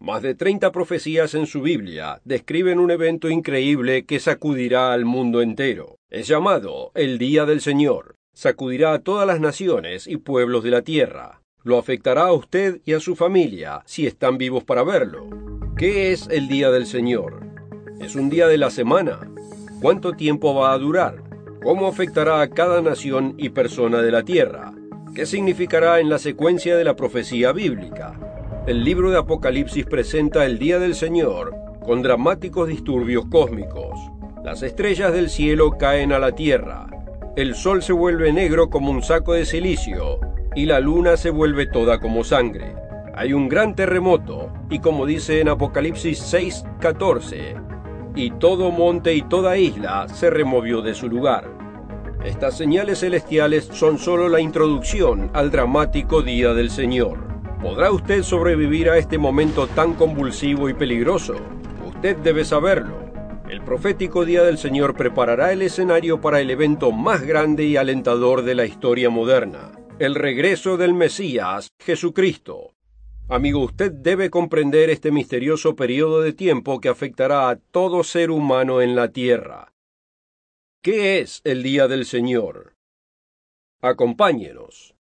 Más de 30 profecías en su Biblia describen un evento increíble que sacudirá al mundo entero. Es llamado el Día del Señor. Sacudirá a todas las naciones y pueblos de la tierra. Lo afectará a usted y a su familia si están vivos para verlo. ¿Qué es el Día del Señor? ¿Es un día de la semana? ¿Cuánto tiempo va a durar? ¿Cómo afectará a cada nación y persona de la tierra? ¿Qué significará en la secuencia de la profecía bíblica? El libro de Apocalipsis presenta el Día del Señor con dramáticos disturbios cósmicos. Las estrellas del cielo caen a la tierra, el sol se vuelve negro como un saco de silicio y la luna se vuelve toda como sangre. Hay un gran terremoto y como dice en Apocalipsis 6:14, y todo monte y toda isla se removió de su lugar. Estas señales celestiales son solo la introducción al dramático día del Señor. ¿Podrá usted sobrevivir a este momento tan convulsivo y peligroso? Usted debe saberlo. El profético Día del Señor preparará el escenario para el evento más grande y alentador de la historia moderna, el regreso del Mesías, Jesucristo. Amigo, usted debe comprender este misterioso periodo de tiempo que afectará a todo ser humano en la tierra. ¿Qué es el Día del Señor? Acompáñenos.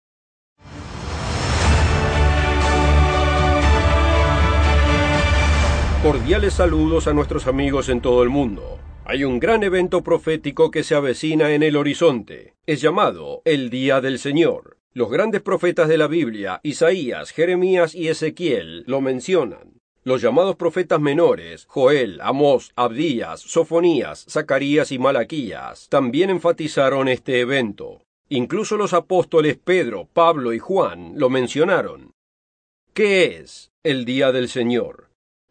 Cordiales saludos a nuestros amigos en todo el mundo. Hay un gran evento profético que se avecina en el horizonte. Es llamado el Día del Señor. Los grandes profetas de la Biblia, Isaías, Jeremías y Ezequiel, lo mencionan. Los llamados profetas menores, Joel, Amós, Abdías, Sofonías, Zacarías y Malaquías, también enfatizaron este evento. Incluso los apóstoles Pedro, Pablo y Juan lo mencionaron. ¿Qué es el día del Señor?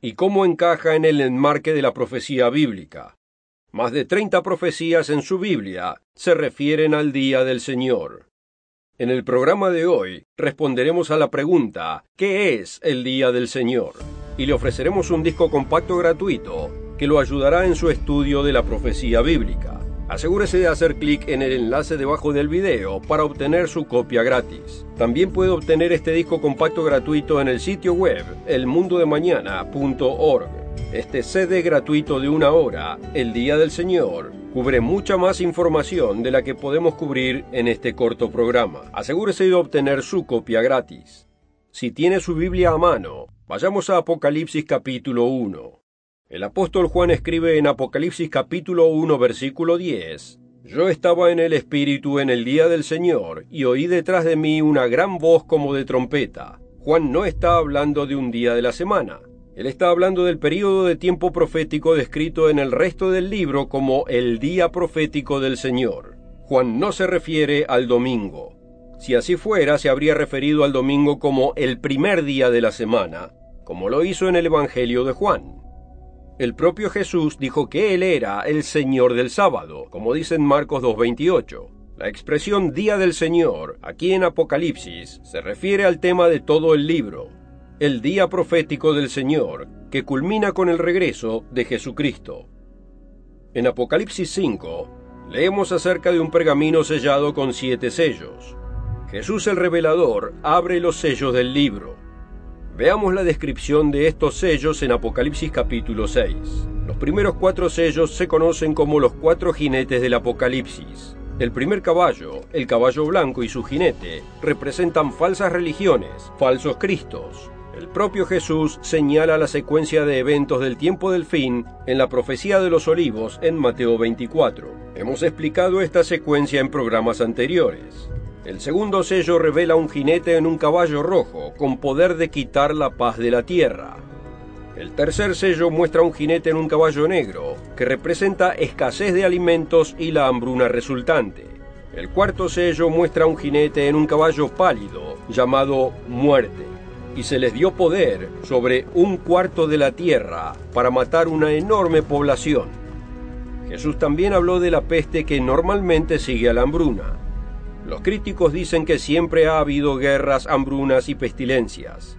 Y cómo encaja en el enmarque de la profecía bíblica. Más de treinta profecías en su Biblia se refieren al día del Señor. En el programa de hoy responderemos a la pregunta ¿qué es el día del Señor? y le ofreceremos un disco compacto gratuito que lo ayudará en su estudio de la profecía bíblica. Asegúrese de hacer clic en el enlace debajo del video para obtener su copia gratis. También puede obtener este disco compacto gratuito en el sitio web elmundodemañana.org. Este CD gratuito de una hora, El Día del Señor, cubre mucha más información de la que podemos cubrir en este corto programa. Asegúrese de obtener su copia gratis. Si tiene su Biblia a mano, vayamos a Apocalipsis capítulo 1. El apóstol Juan escribe en Apocalipsis capítulo 1 versículo 10, Yo estaba en el Espíritu en el día del Señor, y oí detrás de mí una gran voz como de trompeta. Juan no está hablando de un día de la semana. Él está hablando del período de tiempo profético descrito en el resto del libro como el día profético del Señor. Juan no se refiere al domingo. Si así fuera, se habría referido al domingo como el primer día de la semana, como lo hizo en el Evangelio de Juan. El propio Jesús dijo que Él era el Señor del sábado, como dice en Marcos 2.28. La expresión Día del Señor, aquí en Apocalipsis, se refiere al tema de todo el libro, el día profético del Señor, que culmina con el regreso de Jesucristo. En Apocalipsis 5, leemos acerca de un pergamino sellado con siete sellos. Jesús el revelador abre los sellos del libro. Veamos la descripción de estos sellos en Apocalipsis capítulo 6. Los primeros cuatro sellos se conocen como los cuatro jinetes del Apocalipsis. El primer caballo, el caballo blanco y su jinete, representan falsas religiones, falsos cristos. El propio Jesús señala la secuencia de eventos del tiempo del fin en la profecía de los olivos en Mateo 24. Hemos explicado esta secuencia en programas anteriores. El segundo sello revela un jinete en un caballo rojo, con poder de quitar la paz de la tierra. El tercer sello muestra un jinete en un caballo negro, que representa escasez de alimentos y la hambruna resultante. El cuarto sello muestra un jinete en un caballo pálido, llamado muerte, y se les dio poder sobre un cuarto de la tierra para matar una enorme población. Jesús también habló de la peste que normalmente sigue a la hambruna. Los críticos dicen que siempre ha habido guerras, hambrunas y pestilencias.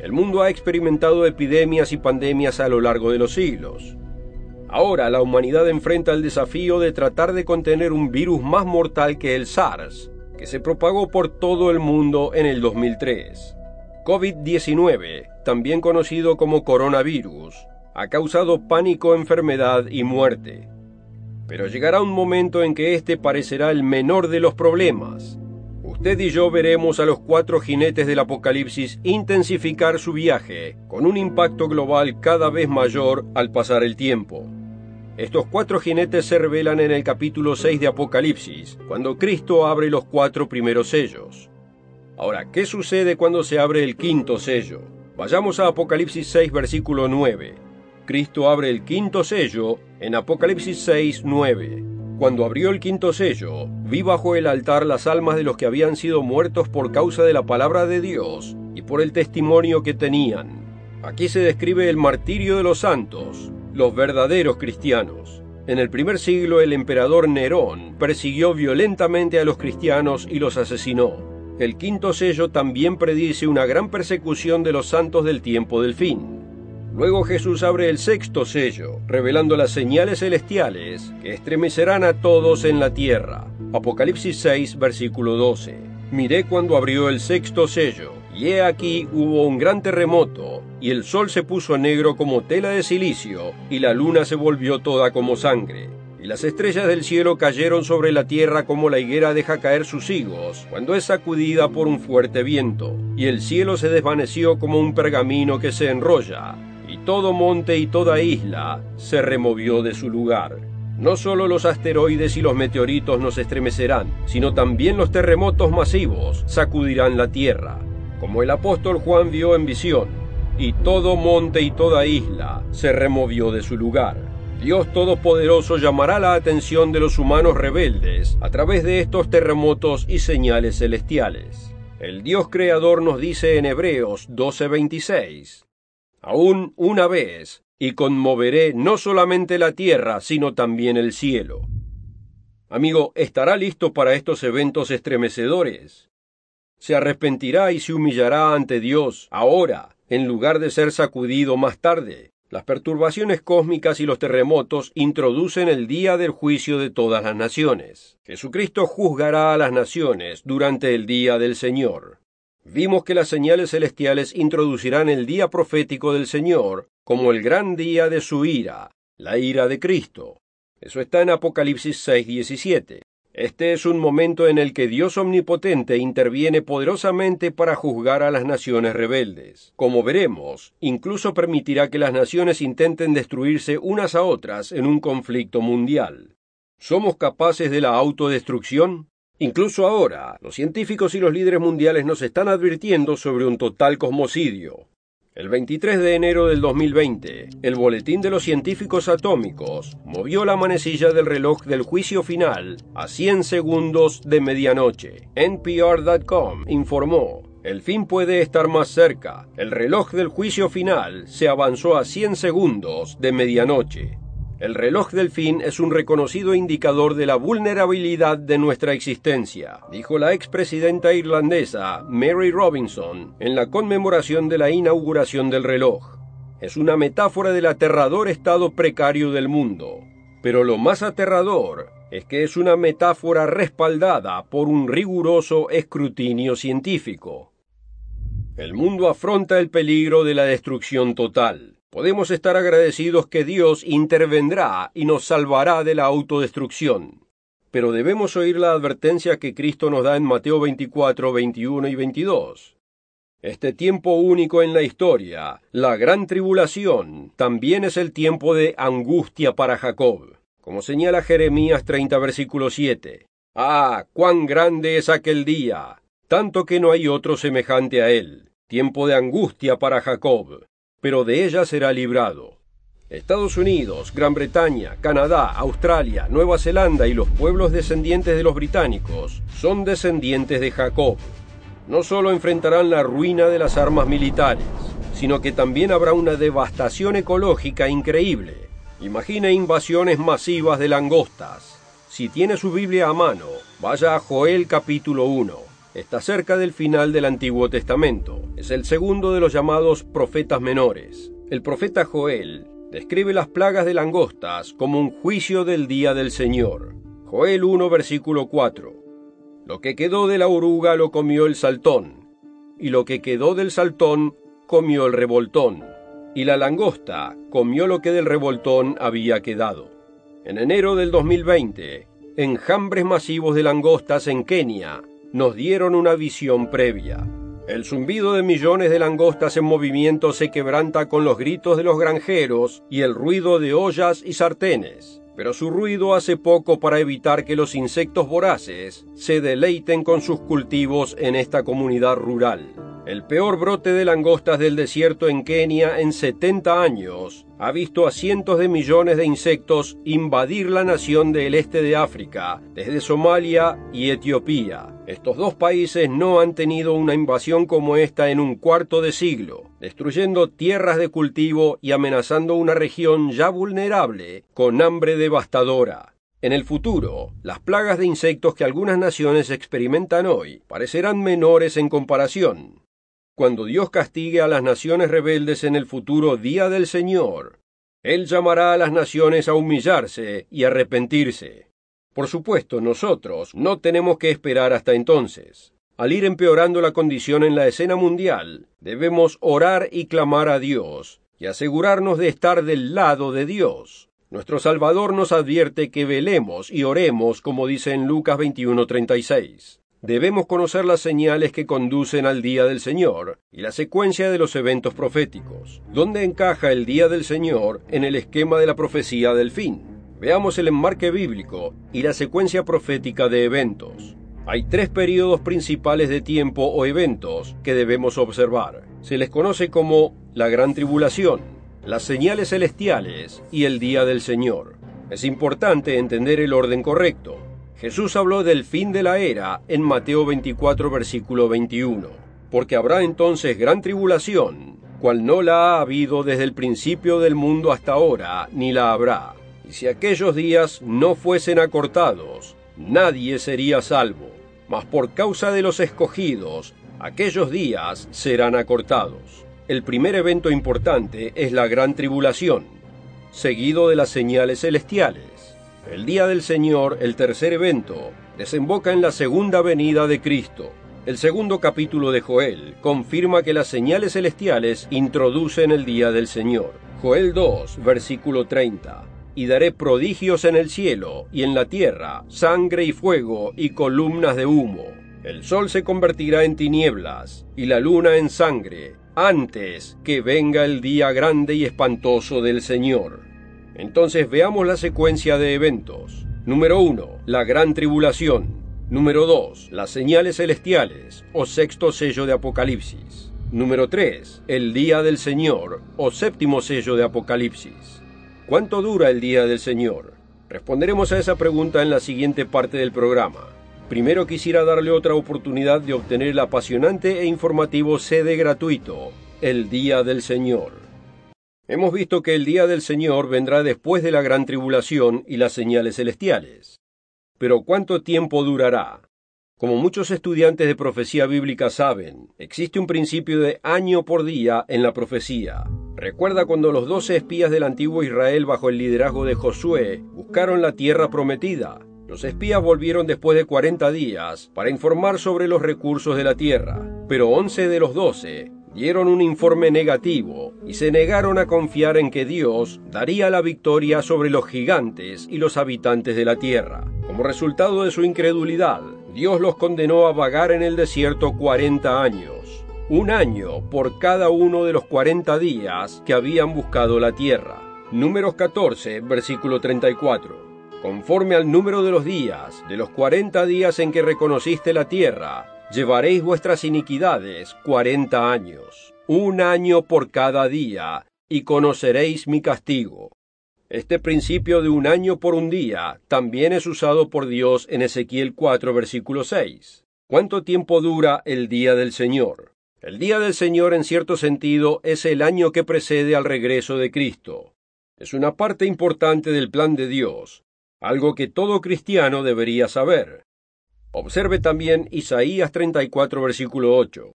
El mundo ha experimentado epidemias y pandemias a lo largo de los siglos. Ahora la humanidad enfrenta el desafío de tratar de contener un virus más mortal que el SARS, que se propagó por todo el mundo en el 2003. COVID-19, también conocido como coronavirus, ha causado pánico, enfermedad y muerte. Pero llegará un momento en que este parecerá el menor de los problemas. Usted y yo veremos a los cuatro jinetes del Apocalipsis intensificar su viaje, con un impacto global cada vez mayor al pasar el tiempo. Estos cuatro jinetes se revelan en el capítulo 6 de Apocalipsis, cuando Cristo abre los cuatro primeros sellos. Ahora, ¿qué sucede cuando se abre el quinto sello? Vayamos a Apocalipsis 6, versículo 9. Cristo abre el quinto sello en Apocalipsis 6, 9. Cuando abrió el quinto sello, vi bajo el altar las almas de los que habían sido muertos por causa de la palabra de Dios y por el testimonio que tenían. Aquí se describe el martirio de los santos, los verdaderos cristianos. En el primer siglo el emperador Nerón persiguió violentamente a los cristianos y los asesinó. El quinto sello también predice una gran persecución de los santos del tiempo del fin. Luego Jesús abre el sexto sello, revelando las señales celestiales que estremecerán a todos en la tierra. Apocalipsis 6, versículo 12. Miré cuando abrió el sexto sello, y he aquí hubo un gran terremoto, y el sol se puso negro como tela de silicio, y la luna se volvió toda como sangre. Y las estrellas del cielo cayeron sobre la tierra como la higuera deja caer sus higos, cuando es sacudida por un fuerte viento. Y el cielo se desvaneció como un pergamino que se enrolla, todo monte y toda isla se removió de su lugar. No solo los asteroides y los meteoritos nos estremecerán, sino también los terremotos masivos sacudirán la tierra, como el apóstol Juan vio en visión, y todo monte y toda isla se removió de su lugar. Dios Todopoderoso llamará la atención de los humanos rebeldes a través de estos terremotos y señales celestiales. El Dios Creador nos dice en Hebreos 12:26, Aún una vez, y conmoveré no solamente la tierra, sino también el cielo. Amigo, ¿estará listo para estos eventos estremecedores? se arrepentirá y se humillará ante Dios ahora, en lugar de ser sacudido más tarde. Las perturbaciones cósmicas y los terremotos introducen el día del juicio de todas las naciones. Jesucristo juzgará a las naciones durante el día del Señor. Vimos que las señales celestiales introducirán el día profético del Señor como el gran día de su ira, la ira de Cristo. Eso está en Apocalipsis 6:17. Este es un momento en el que Dios omnipotente interviene poderosamente para juzgar a las naciones rebeldes. Como veremos, incluso permitirá que las naciones intenten destruirse unas a otras en un conflicto mundial. ¿Somos capaces de la autodestrucción? Incluso ahora, los científicos y los líderes mundiales nos están advirtiendo sobre un total cosmocidio. El 23 de enero del 2020, el Boletín de los Científicos Atómicos movió la manecilla del reloj del juicio final a 100 segundos de medianoche. NPR.com informó, el fin puede estar más cerca. El reloj del juicio final se avanzó a 100 segundos de medianoche. El reloj del fin es un reconocido indicador de la vulnerabilidad de nuestra existencia, dijo la expresidenta irlandesa Mary Robinson en la conmemoración de la inauguración del reloj. Es una metáfora del aterrador estado precario del mundo. Pero lo más aterrador es que es una metáfora respaldada por un riguroso escrutinio científico. El mundo afronta el peligro de la destrucción total. Podemos estar agradecidos que Dios intervendrá y nos salvará de la autodestrucción. Pero debemos oír la advertencia que Cristo nos da en Mateo 24, 21 y 22. Este tiempo único en la historia, la gran tribulación, también es el tiempo de angustia para Jacob, como señala Jeremías 30, versículo 7. Ah, cuán grande es aquel día, tanto que no hay otro semejante a él, tiempo de angustia para Jacob, pero de ella será librado. Estados Unidos, Gran Bretaña, Canadá, Australia, Nueva Zelanda y los pueblos descendientes de los británicos son descendientes de Jacob. No solo enfrentarán la ruina de las armas militares, sino que también habrá una devastación ecológica increíble. Imagine invasiones masivas de langostas. Si tiene su Biblia a mano, vaya a Joel capítulo 1 está cerca del final del Antiguo Testamento. Es el segundo de los llamados profetas menores. El profeta Joel describe las plagas de langostas como un juicio del día del Señor. Joel 1 versículo 4. Lo que quedó de la oruga lo comió el saltón. y lo que quedó del saltón comió el revoltón, y la langosta comió lo que del revoltón había quedado. En enero del 2020, enjambres masivos de langostas en Kenia nos dieron una visión previa. El zumbido de millones de langostas en movimiento se quebranta con los gritos de los granjeros y el ruido de ollas y sartenes, pero su ruido hace poco para evitar que los insectos voraces se deleiten con sus cultivos en esta comunidad rural. El peor brote de langostas del desierto en Kenia en 70 años ha visto a cientos de millones de insectos invadir la nación del este de África, desde Somalia y Etiopía. Estos dos países no han tenido una invasión como esta en un cuarto de siglo, destruyendo tierras de cultivo y amenazando una región ya vulnerable con hambre devastadora. En el futuro, las plagas de insectos que algunas naciones experimentan hoy parecerán menores en comparación, cuando Dios castigue a las naciones rebeldes en el futuro día del Señor, Él llamará a las naciones a humillarse y arrepentirse. Por supuesto, nosotros no tenemos que esperar hasta entonces. Al ir empeorando la condición en la escena mundial, debemos orar y clamar a Dios, y asegurarnos de estar del lado de Dios. Nuestro Salvador nos advierte que velemos y oremos, como dice en Lucas 21:36 debemos conocer las señales que conducen al día del Señor y la secuencia de los eventos proféticos. ¿Dónde encaja el día del Señor en el esquema de la profecía del fin? Veamos el enmarque bíblico y la secuencia profética de eventos. Hay tres periodos principales de tiempo o eventos que debemos observar. Se les conoce como la gran tribulación, las señales celestiales y el día del Señor. Es importante entender el orden correcto. Jesús habló del fin de la era en Mateo 24, versículo 21, porque habrá entonces gran tribulación, cual no la ha habido desde el principio del mundo hasta ahora, ni la habrá. Si aquellos días no fuesen acortados, nadie sería salvo, mas por causa de los escogidos, aquellos días serán acortados. El primer evento importante es la gran tribulación, seguido de las señales celestiales. El día del Señor, el tercer evento, desemboca en la segunda venida de Cristo. El segundo capítulo de Joel confirma que las señales celestiales introducen el día del Señor. Joel 2, versículo 30. Y daré prodigios en el cielo y en la tierra, sangre y fuego y columnas de humo. El sol se convertirá en tinieblas y la luna en sangre, antes que venga el día grande y espantoso del Señor. Entonces veamos la secuencia de eventos. Número 1. La gran tribulación. Número 2. Las señales celestiales o sexto sello de Apocalipsis. Número 3. El día del Señor o séptimo sello de Apocalipsis. ¿Cuánto dura el día del Señor? Responderemos a esa pregunta en la siguiente parte del programa. Primero quisiera darle otra oportunidad de obtener el apasionante e informativo CD gratuito, El Día del Señor. Hemos visto que el día del Señor vendrá después de la gran tribulación y las señales celestiales. Pero ¿cuánto tiempo durará? Como muchos estudiantes de profecía bíblica saben, existe un principio de año por día en la profecía. Recuerda cuando los doce espías del antiguo Israel bajo el liderazgo de Josué buscaron la tierra prometida. Los espías volvieron después de cuarenta días para informar sobre los recursos de la tierra, pero once de los doce dieron un informe negativo y se negaron a confiar en que Dios daría la victoria sobre los gigantes y los habitantes de la tierra. Como resultado de su incredulidad, Dios los condenó a vagar en el desierto cuarenta años, un año por cada uno de los cuarenta días que habían buscado la tierra. Números 14, versículo 34. Conforme al número de los días, de los cuarenta días en que reconociste la tierra, llevaréis vuestras iniquidades cuarenta años, un año por cada día, y conoceréis mi castigo. Este principio de un año por un día también es usado por Dios en Ezequiel 4, versículo 6. ¿Cuánto tiempo dura el día del Señor? El día del Señor en cierto sentido es el año que precede al regreso de Cristo. Es una parte importante del plan de Dios, algo que todo cristiano debería saber. Observe también Isaías 34, versículo 8,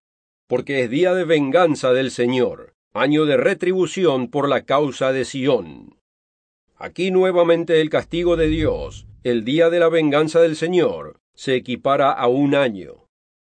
porque es día de venganza del Señor, año de retribución por la causa de Sión. Aquí nuevamente el castigo de Dios, el día de la venganza del Señor, se equipara a un año.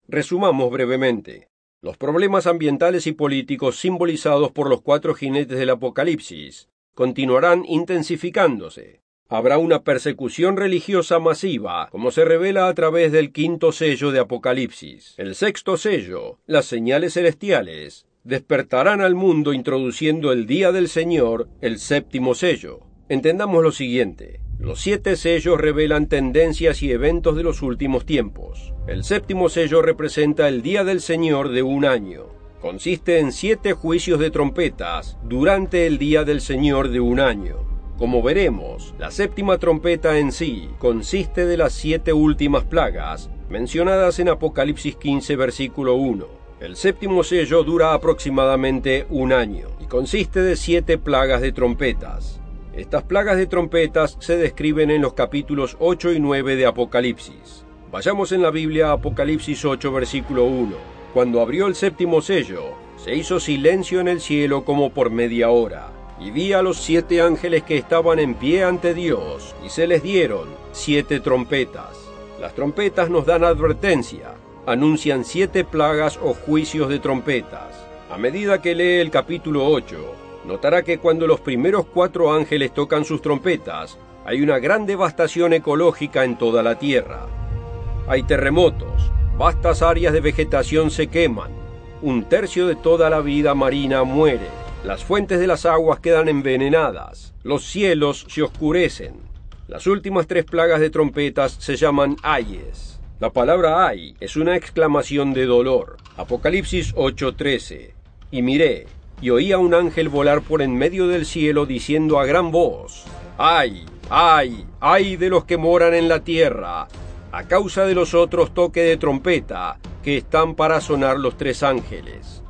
Resumamos brevemente. Los problemas ambientales y políticos simbolizados por los cuatro jinetes del Apocalipsis continuarán intensificándose. Habrá una persecución religiosa masiva, como se revela a través del quinto sello de Apocalipsis. El sexto sello, las señales celestiales, despertarán al mundo introduciendo el día del Señor, el séptimo sello. Entendamos lo siguiente. Los siete sellos revelan tendencias y eventos de los últimos tiempos. El séptimo sello representa el día del Señor de un año. Consiste en siete juicios de trompetas durante el día del Señor de un año. Como veremos, la séptima trompeta en sí consiste de las siete últimas plagas mencionadas en Apocalipsis 15 versículo 1. El séptimo sello dura aproximadamente un año y consiste de siete plagas de trompetas. Estas plagas de trompetas se describen en los capítulos 8 y 9 de Apocalipsis. Vayamos en la Biblia a Apocalipsis 8, versículo 1. Cuando abrió el séptimo sello, se hizo silencio en el cielo como por media hora, y vi a los siete ángeles que estaban en pie ante Dios, y se les dieron siete trompetas. Las trompetas nos dan advertencia, anuncian siete plagas o juicios de trompetas. A medida que lee el capítulo 8, notará que cuando los primeros cuatro ángeles tocan sus trompetas, hay una gran devastación ecológica en toda la tierra. Hay terremotos, vastas áreas de vegetación se queman, un tercio de toda la vida marina muere, las fuentes de las aguas quedan envenenadas, los cielos se oscurecen. Las últimas tres plagas de trompetas se llaman ayes. La palabra ay es una exclamación de dolor. Apocalipsis 8:13. Y miré, y oí a un ángel volar por en medio del cielo diciendo a gran voz, ¡Ay, ay, ay de los que moran en la tierra! A causa de los otros toques de trompeta que están para sonar los tres ángeles.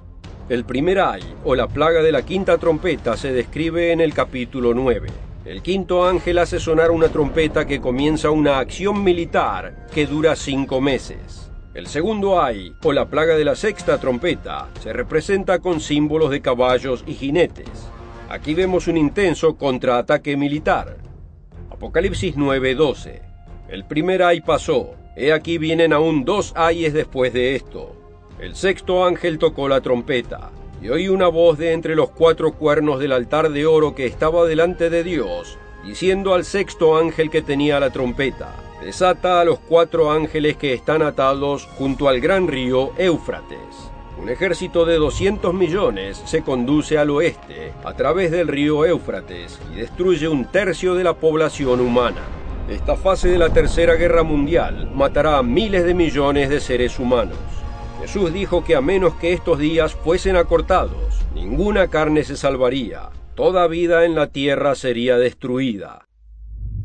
El primer ay, o la plaga de la quinta trompeta, se describe en el capítulo 9. El quinto ángel hace sonar una trompeta que comienza una acción militar que dura cinco meses. El segundo ay, o la plaga de la sexta trompeta, se representa con símbolos de caballos y jinetes. Aquí vemos un intenso contraataque militar. Apocalipsis 9:12. El primer ay pasó, he aquí vienen aún dos ayes después de esto. El sexto ángel tocó la trompeta, y oí una voz de entre los cuatro cuernos del altar de oro que estaba delante de Dios, diciendo al sexto ángel que tenía la trompeta, desata a los cuatro ángeles que están atados junto al gran río Éufrates. Un ejército de 200 millones se conduce al oeste a través del río Éufrates y destruye un tercio de la población humana. Esta fase de la Tercera Guerra Mundial matará a miles de millones de seres humanos. Jesús dijo que a menos que estos días fuesen acortados, ninguna carne se salvaría, toda vida en la tierra sería destruida.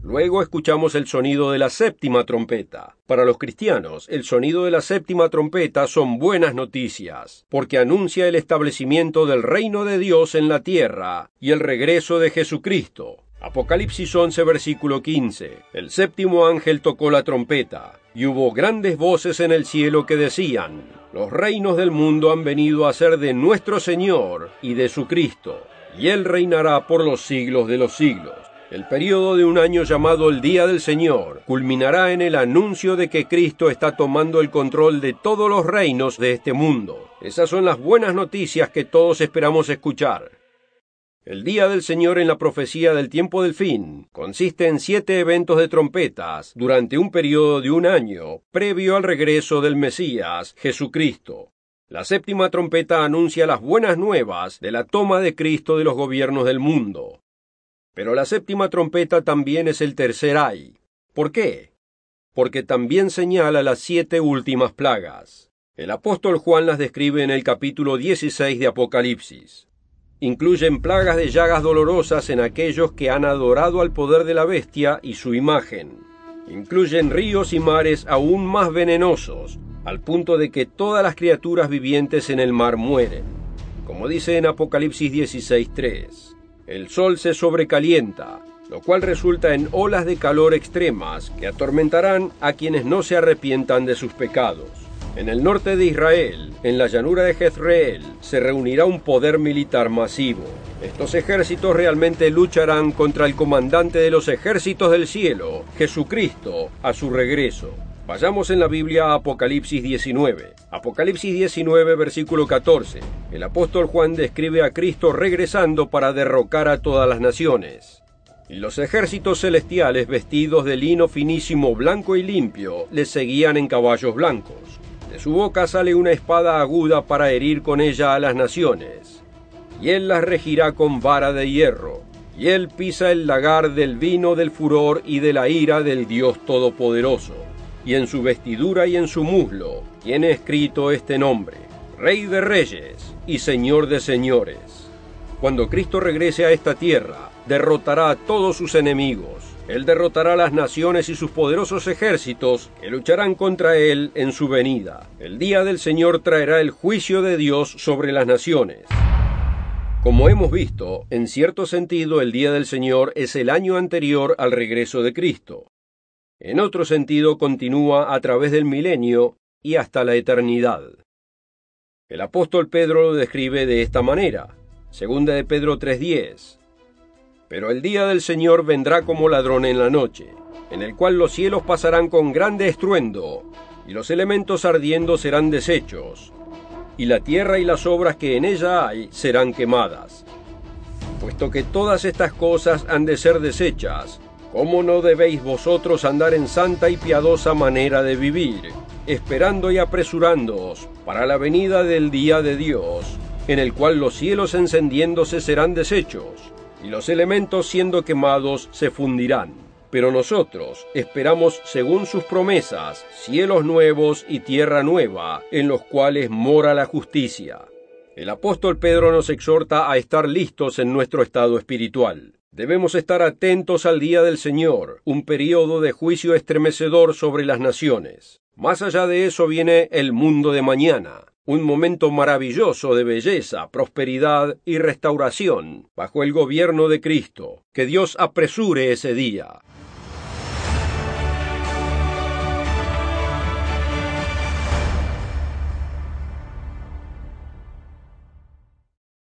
Luego escuchamos el sonido de la séptima trompeta. Para los cristianos, el sonido de la séptima trompeta son buenas noticias, porque anuncia el establecimiento del reino de Dios en la tierra y el regreso de Jesucristo. Apocalipsis 11, versículo 15. El séptimo ángel tocó la trompeta, y hubo grandes voces en el cielo que decían, Los reinos del mundo han venido a ser de nuestro Señor y de su Cristo, y Él reinará por los siglos de los siglos. El periodo de un año llamado el Día del Señor culminará en el anuncio de que Cristo está tomando el control de todos los reinos de este mundo. Esas son las buenas noticias que todos esperamos escuchar. El Día del Señor en la profecía del tiempo del fin consiste en siete eventos de trompetas durante un periodo de un año previo al regreso del Mesías, Jesucristo. La séptima trompeta anuncia las buenas nuevas de la toma de Cristo de los gobiernos del mundo. Pero la séptima trompeta también es el tercer ay. ¿Por qué? Porque también señala las siete últimas plagas. El apóstol Juan las describe en el capítulo 16 de Apocalipsis. Incluyen plagas de llagas dolorosas en aquellos que han adorado al poder de la bestia y su imagen. Incluyen ríos y mares aún más venenosos, al punto de que todas las criaturas vivientes en el mar mueren, como dice en Apocalipsis 16.3. El sol se sobrecalienta, lo cual resulta en olas de calor extremas que atormentarán a quienes no se arrepientan de sus pecados. En el norte de Israel, en la llanura de Jezreel, se reunirá un poder militar masivo. Estos ejércitos realmente lucharán contra el comandante de los ejércitos del cielo, Jesucristo, a su regreso. Vayamos en la Biblia a Apocalipsis 19. Apocalipsis 19, versículo 14. El apóstol Juan describe a Cristo regresando para derrocar a todas las naciones. Y los ejércitos celestiales vestidos de lino finísimo blanco y limpio le seguían en caballos blancos. De su boca sale una espada aguda para herir con ella a las naciones. Y él las regirá con vara de hierro. Y él pisa el lagar del vino del furor y de la ira del Dios Todopoderoso. Y en su vestidura y en su muslo tiene escrito este nombre, Rey de Reyes y Señor de Señores. Cuando Cristo regrese a esta tierra, derrotará a todos sus enemigos. Él derrotará las naciones y sus poderosos ejércitos que lucharán contra él en su venida. El día del Señor traerá el juicio de Dios sobre las naciones. Como hemos visto, en cierto sentido el día del Señor es el año anterior al regreso de Cristo. En otro sentido continúa a través del milenio y hasta la eternidad. El apóstol Pedro lo describe de esta manera. Segunda de Pedro 3:10. Pero el día del Señor vendrá como ladrón en la noche, en el cual los cielos pasarán con grande estruendo, y los elementos ardiendo serán deshechos, y la tierra y las obras que en ella hay serán quemadas. Puesto que todas estas cosas han de ser deshechas, ¿cómo no debéis vosotros andar en santa y piadosa manera de vivir, esperando y apresurándoos para la venida del día de Dios, en el cual los cielos encendiéndose serán deshechos, y los elementos siendo quemados se fundirán. Pero nosotros esperamos, según sus promesas, cielos nuevos y tierra nueva, en los cuales mora la justicia. El apóstol Pedro nos exhorta a estar listos en nuestro estado espiritual. Debemos estar atentos al día del Señor, un periodo de juicio estremecedor sobre las naciones. Más allá de eso viene el mundo de mañana, un momento maravilloso de belleza, prosperidad y restauración bajo el gobierno de Cristo. Que Dios apresure ese día.